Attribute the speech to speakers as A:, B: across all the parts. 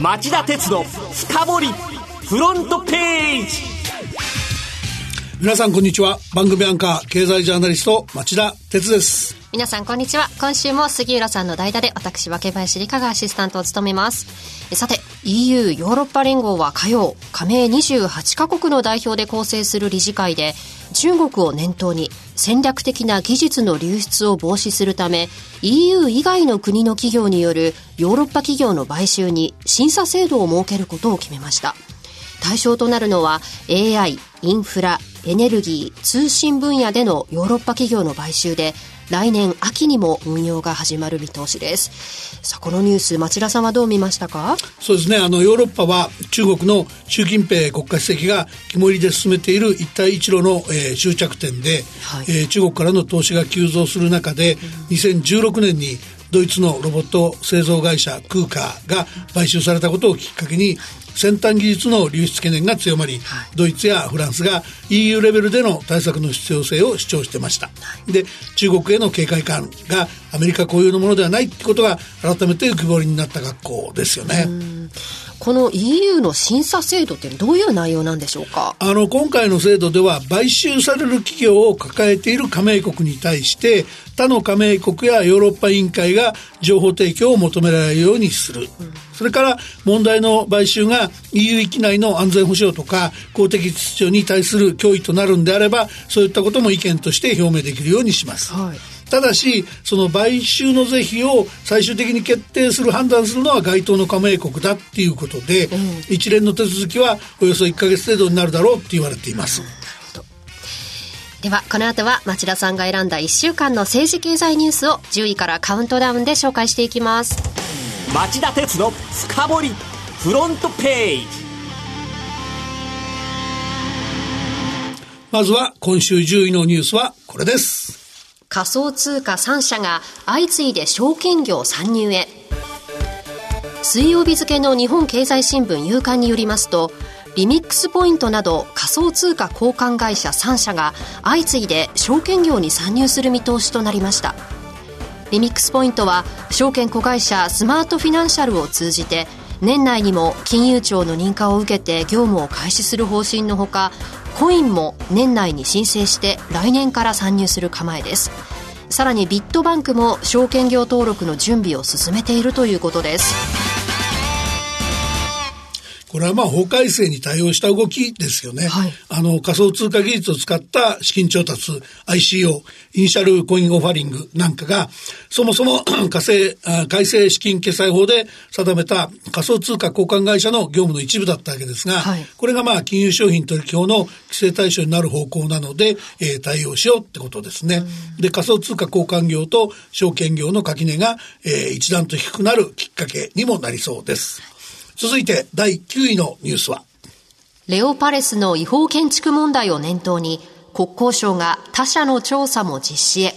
A: 町田鉄の深掘りフロントページ。
B: 皆さんこんにちは。番組アンカー経済ジャーナリスト町田鉄です。
C: 皆さんこんにちは。今週も杉浦さんの代打で私分林理香がアシスタントを務めます。さて EU ヨーロッパ連合は火曜加盟28カ国の代表で構成する理事会で中国を念頭に戦略的な技術の流出を防止するため EU 以外の国の企業によるヨーロッパ企業の買収に審査制度を設けることを決めました。対象となるのは AI、インフラ、エネルギー、通信分野でのヨーロッパ企業の買収で来年秋にも運用が始まる見通しです。さあこのニュース町田さんはどう見ましたか？
B: そうですね。あのヨーロッパは中国の習近平国家主席が肝入りで進めている一帯一路の、えー、終着点で、はい、えー、中国からの投資が急増する中で、うん、2016年にドイツのロボット製造会社クーカーが買収されたことをきっかけに先端技術の流出懸念が強まり、はい、ドイツやフランスが EU レベルでの対策の必要性を主張してました、はい、で中国への警戒感がアメリカ固有のものではないってことが改めて浮き彫りになった学校ですよね。
C: この EU の審査制度ってどういう内容なんでしょうか？
B: あの今回の制度では買収される企業を抱えている加盟国に対して他の加盟国やヨーロッパ委員会が情報提供を求められるようにする、うん、それから問題の買収が EU 域内の安全保障とか公的秩序に対する脅威となるんであればそういったことも意見として表明できるようにします。はいただしその買収の是非を最終的に決定する判断するのは該当の加盟国だっていうことで、うん、一連の手続きはおよそ1か月程度になるだろうって言われています。
C: ではこの後は町田さんが選んだ1週間の政治経済ニュースを10位からカウントダウンで紹介していきます
A: 町田鉄の深掘りフロントページ。
B: まずは今週10位のニュースはこれです。
C: 仮想通貨3社が相次いで証券業参入へ。水曜日付の日本経済新聞夕刊によりますとリミックスポイントなど仮想通貨交換会社3社が相次いで証券業に参入する見通しとなりましたリミックスポイントは証券子会社スマートフィナンシャルを通じて年内にも金融庁の認可を受けて業務を開始する方針のほかコインも年内に申請して来年から参入する構えです。さらにビットバンクも証券業登録の準備を進めているということです。
B: これはまあ法改正に対応した動きですよね。はい、あの仮想通貨技術を使った資金調達、ICO、イニシャルコインオファリングなんかが、そもそも 改正改正資金決済法で定めた仮想通貨交換会社の業務の一部だったわけですが、はい、これがまあ金融商品取引法の規制対象になる方向なので、えー、対応しようってことですね。で、仮想通貨交換業と証券業の垣根が、えー、一段と低くなるきっかけにもなりそうです。続いて第9位のニュースは
C: レオパレスの違法建築問題を念頭に国交省が他社の調査も実施へ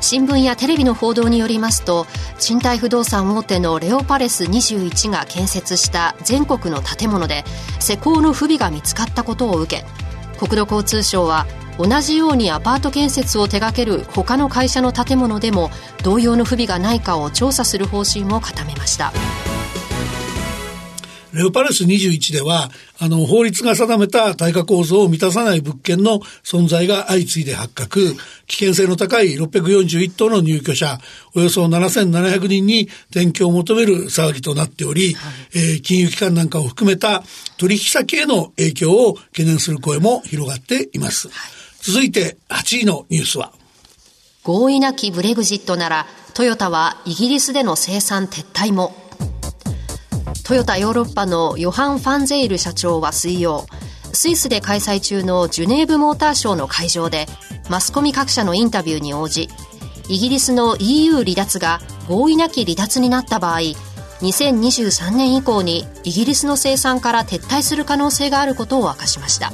C: 新聞やテレビの報道によりますと賃貸不動産大手のレオパレス21が建設した全国の建物で施工の不備が見つかったことを受け国土交通省は同じようにアパート建設を手掛ける他の会社の建物でも同様の不備がないかを調査する方針を固めました。
B: レオパレス21では、あの、法律が定めた耐火構造を満たさない物件の存在が相次いで発覚、危険性の高い641棟の入居者、およそ7700人に転居を求める騒ぎとなっており、はい、えー、金融機関なんかを含めた取引先への影響を懸念する声も広がっています。はい、続いて8位のニュースは、
C: 合意なきブレグジットなら、トヨタはイギリスでの生産撤退も。トヨタヨーロッパのヨハン・ファンゼイル社長は水曜スイスで開催中のジュネーブモーターショーの会場でマスコミ各社のインタビューに応じイギリスの EU 離脱が合意なき離脱になった場合2023年以降にイギリスの生産から撤退する可能性があることを明かしました。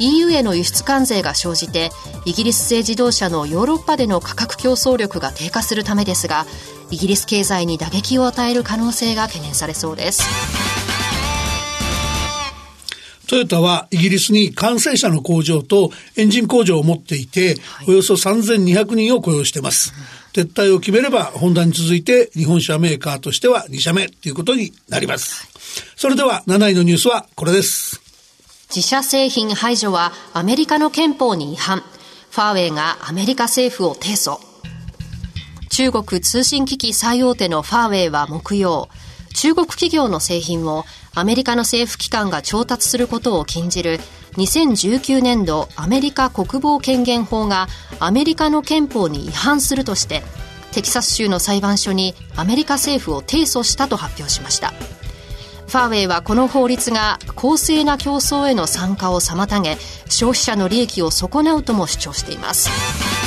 C: EU への輸出関税が生じてイギリス製自動車のヨーロッパでの価格競争力が低下するためですがイギリス経済に打撃を与える可能性が懸念されそうです
B: トヨタはイギリスに完成車の工場とエンジン工場を持っていて、はい、およそ3200人を雇用しています。撤退を決めれば、ホンダに続いて日本車メーカーとしては2社目ということになります。それでは7位のニュースはこれです。
C: 自社製品排除はアメリカの憲法に違反。ファーウェイがアメリカ政府を提訴。中国通信機器最大手のファーウェイは木曜、中国企業の製品をアメリカの政府機関が調達することを禁じる。2019年度アメリカ国防権限法がアメリカの憲法に違反するとしてテキサス州の裁判所にアメリカ政府を提訴したと発表しました。ファーウェイはこの法律が公正な競争への参加を妨げ消費者の利益を損なうとも主張しています。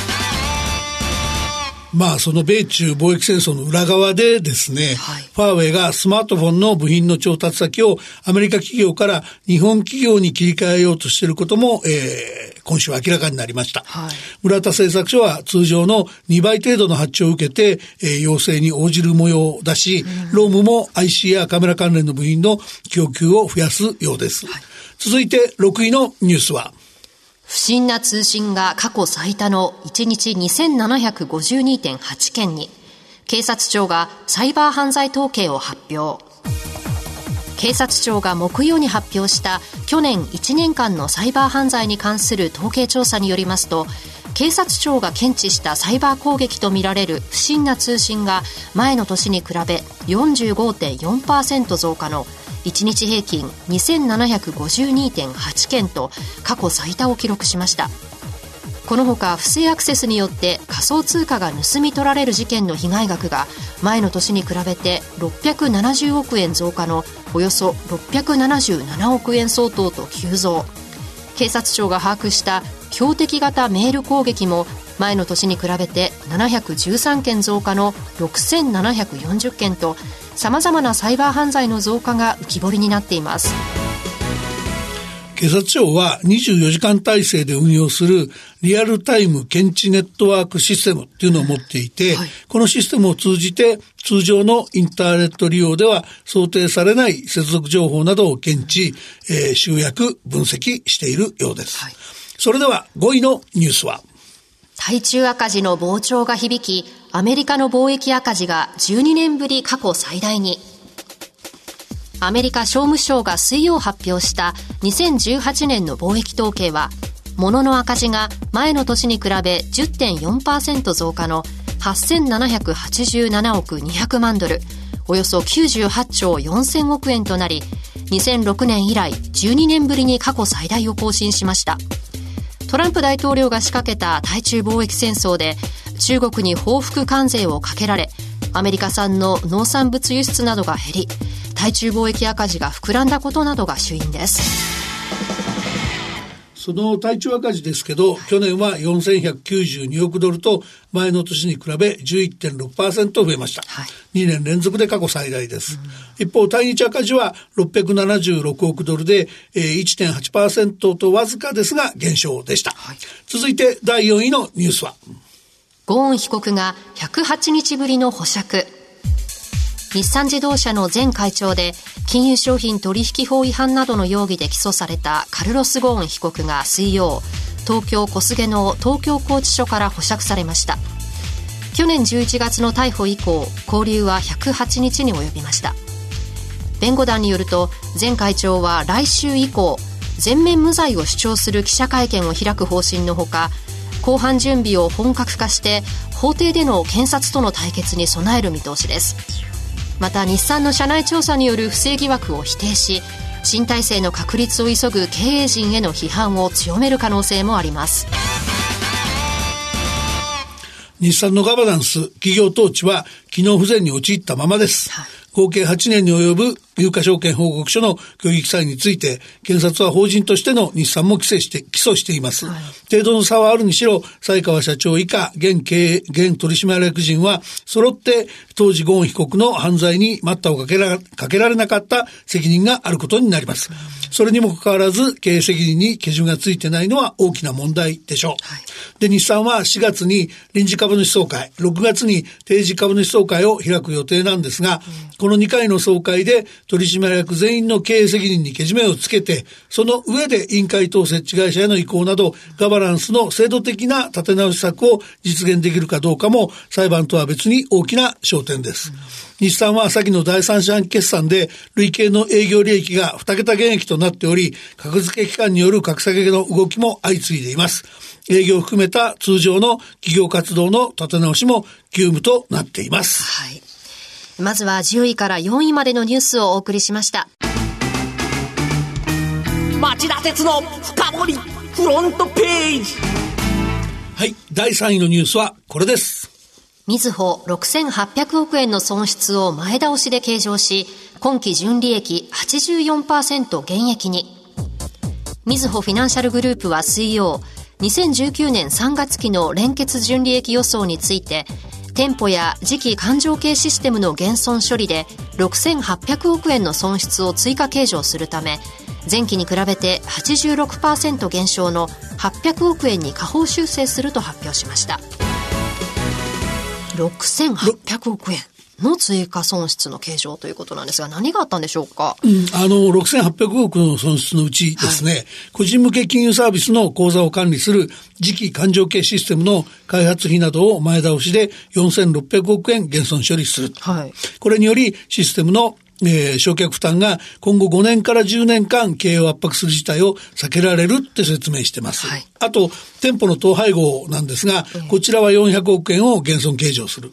B: まあ、その米中貿易戦争の裏側でですね、はい、ファーウェイがスマートフォンの部品の調達先をアメリカ企業から日本企業に切り替えようとしていることも、えー、今週明らかになりました。はい、村田製作所は通常の2倍程度の発注を受けて、えー、要請に応じる模様だし、うん、ロームも IC やカメラ関連の部品の供給を増やすようです。はい、続いて6位のニュースは、
C: 不審な通信が過去最多の1日2752.8件に、警察庁がサイバー犯罪統計を発表。警察庁が木曜に発表した去年1年間のサイバー犯罪に関する統計調査によりますと、警察庁が検知したサイバー攻撃とみられる不審な通信が前の年に比べ45.4%増加の1日平均2752.8件と過去最多を記録しました。このほか不正アクセスによって仮想通貨が盗み取られる事件の被害額が前の年に比べて670億円増加のおよそ677億円相当と急増。警察庁が把握した標的型メール攻撃も前の年に比べて713件増加の6740件とさまざまなサイバー犯罪の増加が浮き彫りになっています。
B: 警察庁は24時間体制で運用するリアルタイム検知ネットワークシステムっていうのを持っていて、はい、このシステムを通じて通常のインターネット利用では想定されない接続情報などを検知、えー、集約、分析しているようです。はい、それでは5位のニュースは？
C: 対中赤字の膨張が響き、アメリカの貿易赤字が12年ぶり過去最大に。アメリカ商務省が水曜発表した2018年の貿易統計は、物の赤字が前の年に比べ10.4%増加の8787億200万ドル、およそ98兆4000億円となり、2006年以来12年ぶりに過去最大を更新しました。トランプ大統領が仕掛けた対中貿易戦争で中国に報復関税をかけられアメリカ産の農産物輸出などが減り対中貿易赤字が膨らんだことなどが主因です
B: その対中赤字ですけど、去年は4192億ドルと前の年に比べ11.6%増えました。はい、2年連続で過去最大です。うん、一方、対日赤字は676億ドルで、えー、1.8%とわずかですが減少でした。はい、続いて第4位のニュースは。
C: ゴーン被告が108日ぶりの保釈。日産自動車の前会長で金融商品取引法違反などの容疑で起訴されたカルロス・ゴーン被告が水曜東京小菅の東京拘置所から保釈されました。去年11月の逮捕以降交留は108日に及びました。弁護団によると前会長は来週以降全面無罪を主張する記者会見を開く方針のほか公判準備を本格化して法廷での検察との対決に備える見通しです。また日産の社内調査による不正疑惑を否定し新体制の確立を急ぐ経営陣への批判を強める可能性もあります。
B: 日産のガバナンス企業統治は機能不全に陥ったままです、はい。合計8年に及ぶ有価証券報告書の虚偽記載について、検察は法人としての日産も規制して、起訴しています。はい、程度の差はあるにしろ、西川社長以下、現経営、現取締役人は、揃って当時ゴーン被告の犯罪に待ったをかけらかけられなかった責任があることになります。それにもかかわらず、経営責任に基準がついてないのは大きな問題でしょう。はい、で、日産は4月に臨時株主総会、6月に定時株主総会を開く予定なんですが、うん、この2回の総会で取締役全員の経営責任にけじめをつけて、その上で委員会等設置会社への移行など、ガバナンスの制度的な立て直し策を実現できるかどうかも、裁判とは別に大きな焦点です。日産は先の第三者決算で累計の営業利益が2桁減益となっており、格付け機関による格下げの動きも相次いでいます。営業を含めた通常の企業活動の立て直しも急務となっています。
C: はい。まずは10位から4位までのニュースをお送りしました。
A: 町田鉄の深掘りフロントページ
B: はい、第3位のニュースはこれです。
C: みずほ6800億円の損失を前倒しで計上し、今期純利益84%減益に。みずほフィナンシャルグループは水曜、2019年3月期の連結純利益予想について、店舗や次期勘定系システムの減損処理で6800億円の損失を追加計上するため、前期に比べて86%減少の800億円に下方修正すると発表しました。6800億円。の追加損失の計上ということなんですが、何があったんでしょうか、
B: うん、あの、6800億の損失のうちですね、はい、個人向け金融サービスの口座を管理する次期勘定系システムの開発費などを前倒しで4600億円減損処理する。はい、これによりシステムのえー、償却負担が今後5年から10年間経営を圧迫する事態を避けられるって説明してます。はい、あと、店舗の統廃合なんですが、こちらは400億円を減損計上する。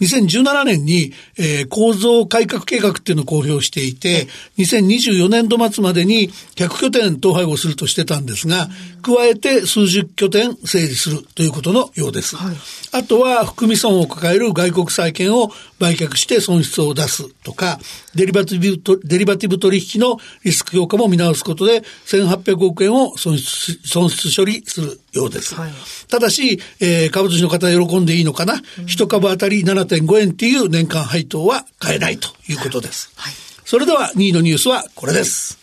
B: 2017年に、えー、構造改革計画っていうのを公表していて、2024年度末までに100拠点統廃合するとしてたんですが、加えて数十拠点整理するということのようです。はい、あとは含み損を抱える外国債券を売却して損失を出すとか、デリバティブ、デリバティブ取引のリスク評価も見直すことで、1800億円を損失損失処理するようです。はい、ただし、えー、株主の方喜んでいいのかな、一、うん、株当たり7.5円っていう年間配当は買えないということです。はい、それでは2位のニュースはこれです。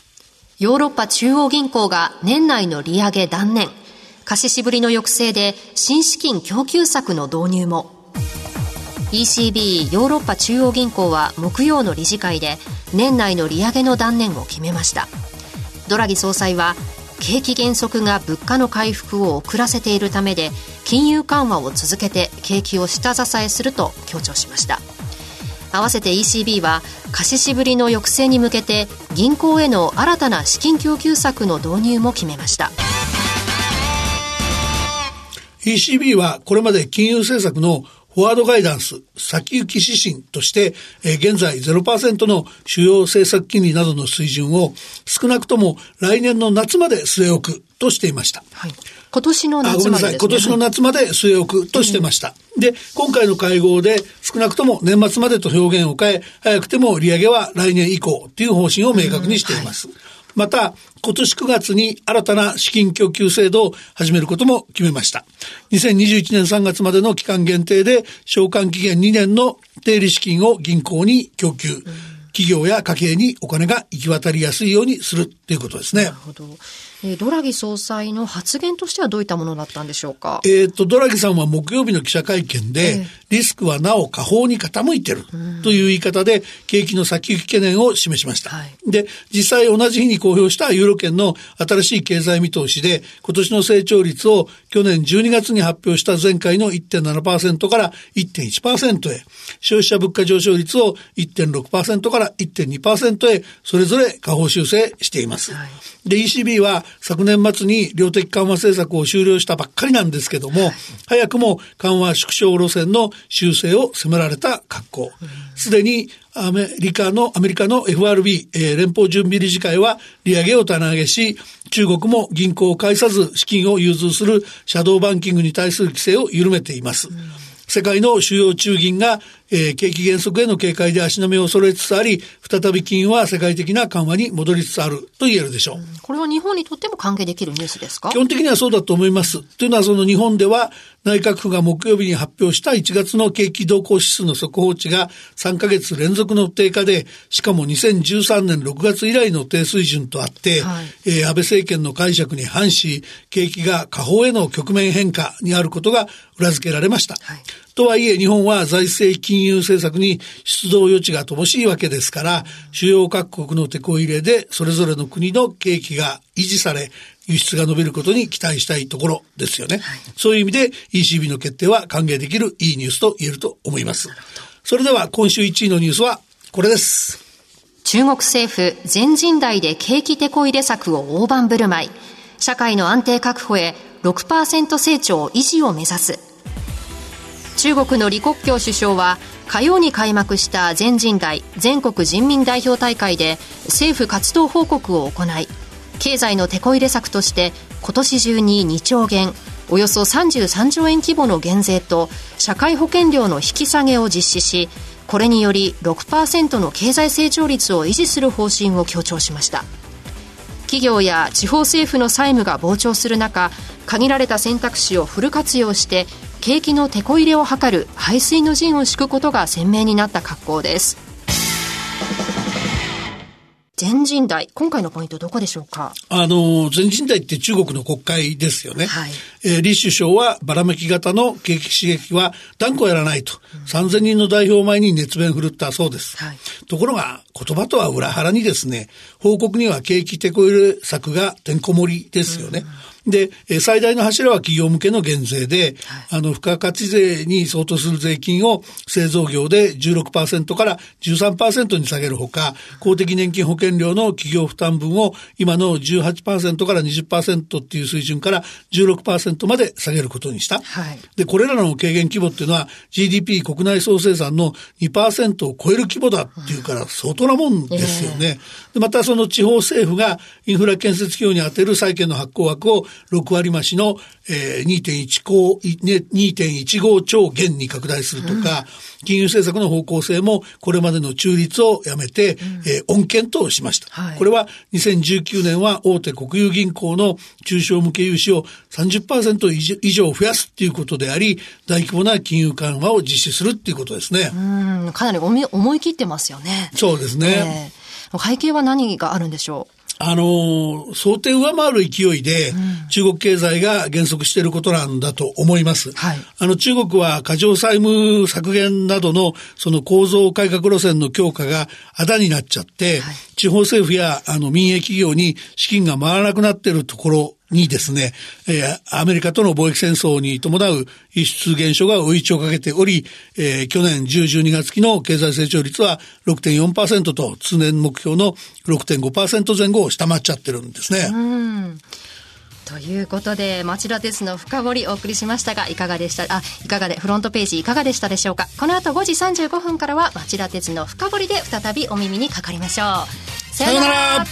C: ヨーロッパ中央銀行が年内の利上げ断念。貸し渋りの抑制で新資金供給策の導入も。ECB= ヨーロッパ中央銀行は木曜の理事会で年内の利上げの断念を決めました。ドラギ総裁は景気減速が物価の回復を遅らせているためで金融緩和を続けて景気を下支えすると強調しました。合わせて ECB は貸ししぶりの抑制に向けて銀行への新たな資金供給策の導入も決めました。
B: ECB はこれまで金融政策のフォワードガイダンス、先行き指針として、えー、現在0%の主要政策金利などの水準を少なくとも来年の夏まで据え置くとしていました。はい、
C: 今年の夏まで、
B: ね、今年の夏まで据え置くとしてました。うん、で、今回の会合で少なくとも年末までと表現を変え、早くても利上げは来年以降という方針を明確にしています。うんはいまた、今年9月に新たな資金供給制度を始めることも決めました。2021年3月までの期間限定で、償還期限2年の定理資金を銀行に供給。企業や家計にお金が行き渡りやすいようにするということですね。なるほど。
C: えー、ドラギ総裁の発言としてはどういったものだったんでしょうか？
B: えっ、と、ドラギさんは木曜日の記者会見で、えー、リスクはなお下方に傾いてるという言い方で、景気の先行き懸念を示しました。はい、で、実際同じ日に公表したユーロ圏の新しい経済見通しで、今年の成長率を去年12月に発表した前回の1.7%から1.1%へ、消費者物価上昇率を1.6%から1.2%へ、それぞれ下方修正しています。はいで、ECB は昨年末に量的緩和政策を終了したばっかりなんですけども、早くも緩和縮小路線の修正を迫られた格好。すでにアメリカの、アメリカの FRB、えー、連邦準備理事会は利上げを棚上げし、中国も銀行を介さず資金を融通するシャドーバンキングに対する規制を緩めています。世界の主要中銀がえー、景気減速への警戒で足並みを揃えつつあり、再び金は世界的な緩和に戻りつつあると言えるでしょう。うん、
C: これは日本にとっても関係できるニュースですか？
B: 基本的にはそうだと思います。というのはその日本では内閣府が木曜日に発表した1月の景気動向指数の速報値が3ヶ月連続の低下で、しかも2013年6月以来の低水準とあって、はい、えー、安倍政権の解釈に反し、景気が下方への局面変化にあることが裏付けられました。はい、とはいえ日本は財政金融政策に出動余地が乏しいわけですから、主要各国の手こ入れでそれぞれの国の景気が維持され、輸出が伸びることに期待したいところですよね。はい、そういう意味で ECB の決定は歓迎できるいいニュースと言えると思います。それでは今週1位のニュースはこれです。
C: 中国政府全人代で景気てこ入れ策を大盤振る舞い。社会の安定確保へ6%成長維持を目指す。中国の李克強首相は火曜に開幕した全人代全国人民代表大会で政府活動報告を行い経済のテこ入れ策として今年中に2兆元およそ33兆円規模の減税と社会保険料の引き下げを実施しこれにより6%の経済成長率を維持する方針を強調しました。企業や地方政府の債務が膨張する中限られた選択肢をフル活用して景気のテこ入れを図る排水の陣を敷くことが鮮明になった格好です全人代、今回のポイントどこでしょうか？
B: あの、全人代って中国の国会ですよね。はい。えー、李首相はばらまき型の景気刺激は断固やらないと、うん、3000人の代表前に熱弁振るったそうです。はい。ところが、言葉とは裏腹にですね、報告には景気てこ入れ策がてんこ盛りですよね。うんで、最大の柱は企業向けの減税で、はい、あの、付加価値税に相当する税金を製造業で16%から13%に下げるほか、公的年金保険料の企業負担分を今の18%から20%っていう水準から16%まで下げることにした。はい、で、これらの軽減規模っていうのは GDP 国内総生産の2%を超える規模だっていうから相当なもんですよね。でまたその地方政府がインフラ建設企業に充てる債券の発行枠を6割増しの、えー、2.15兆元に拡大するとか、うん、金融政策の方向性もこれまでの中立をやめて、うん、えー、恩恵としました、はい、これは2019年は大手国有銀行の中小向け融資を30%以上増やすっていうことであり、大規模な金融緩和を実施するっていうことですね。
C: うん、かなり思い切ってますよね。
B: そうですね。
C: えー、背景は何があるんでしょう？
B: あの、想定上回る勢いで、中国経済が減速していることなんだと思います。はい、あの、中国は過剰債務削減などの、その構造改革路線の強化があだになっちゃって、はい、地方政府や、あの、民営企業に資金が回らなくなっているところにですね、えー、アメリカとの貿易戦争に伴う輸出減少が追い打ちをかけており、えー、去年10、12月期の経済成長率は6.4%と通年目標の6.5%前後を下回っちゃってるんですね。うん。
C: ということで、町田鉄の深掘りお送りしましたが、いかがでした？あ、いかがで、フロントページいかがでしたでしょうか？この後5時35分からは、町田鉄の深掘りで再びお耳にかかりましょう。
B: さようなら